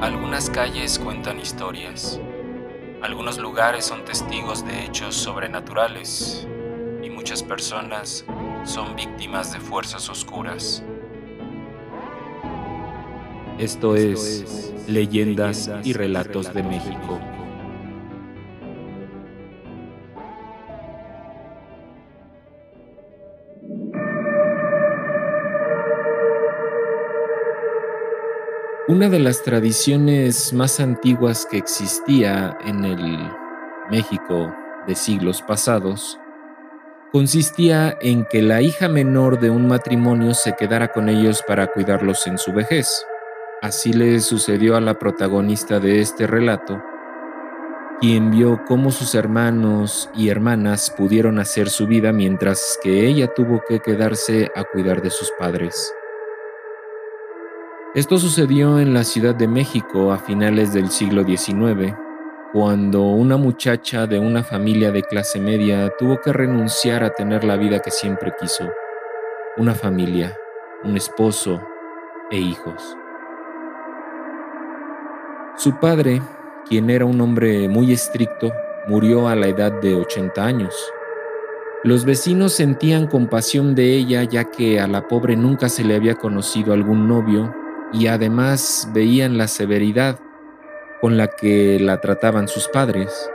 Algunas calles cuentan historias. Algunos lugares son testigos de hechos sobrenaturales y muchas personas son víctimas de fuerzas oscuras. Esto es Leyendas y Relatos de México. Una de las tradiciones más antiguas que existía en el México de siglos pasados consistía en que la hija menor de un matrimonio se quedara con ellos para cuidarlos en su vejez. Así le sucedió a la protagonista de este relato, quien vio cómo sus hermanos y hermanas pudieron hacer su vida mientras que ella tuvo que quedarse a cuidar de sus padres. Esto sucedió en la Ciudad de México a finales del siglo XIX, cuando una muchacha de una familia de clase media tuvo que renunciar a tener la vida que siempre quiso, una familia, un esposo e hijos. Su padre, quien era un hombre muy estricto, murió a la edad de 80 años. Los vecinos sentían compasión de ella ya que a la pobre nunca se le había conocido algún novio y además veían la severidad con la que la trataban sus padres.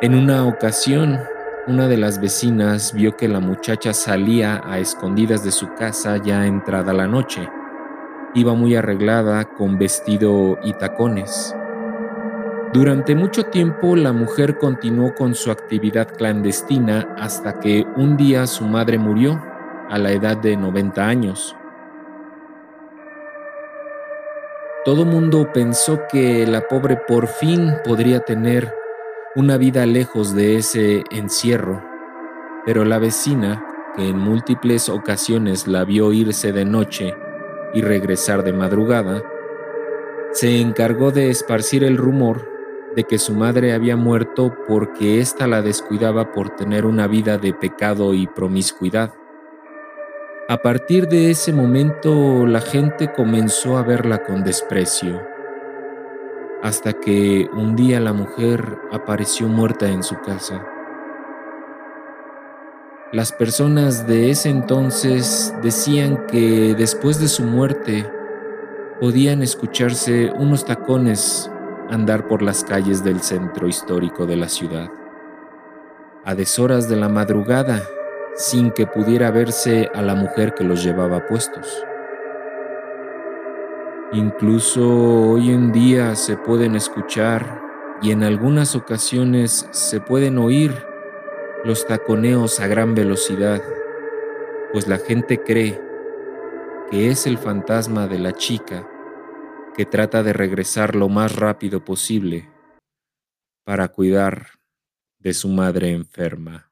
En una ocasión, una de las vecinas vio que la muchacha salía a escondidas de su casa ya entrada la noche. Iba muy arreglada con vestido y tacones. Durante mucho tiempo la mujer continuó con su actividad clandestina hasta que un día su madre murió a la edad de 90 años. Todo mundo pensó que la pobre por fin podría tener una vida lejos de ese encierro, pero la vecina, que en múltiples ocasiones la vio irse de noche y regresar de madrugada, se encargó de esparcir el rumor de que su madre había muerto porque ésta la descuidaba por tener una vida de pecado y promiscuidad. A partir de ese momento la gente comenzó a verla con desprecio, hasta que un día la mujer apareció muerta en su casa. Las personas de ese entonces decían que después de su muerte podían escucharse unos tacones andar por las calles del centro histórico de la ciudad. A deshoras de la madrugada, sin que pudiera verse a la mujer que los llevaba puestos. Incluso hoy en día se pueden escuchar y en algunas ocasiones se pueden oír los taconeos a gran velocidad, pues la gente cree que es el fantasma de la chica que trata de regresar lo más rápido posible para cuidar de su madre enferma.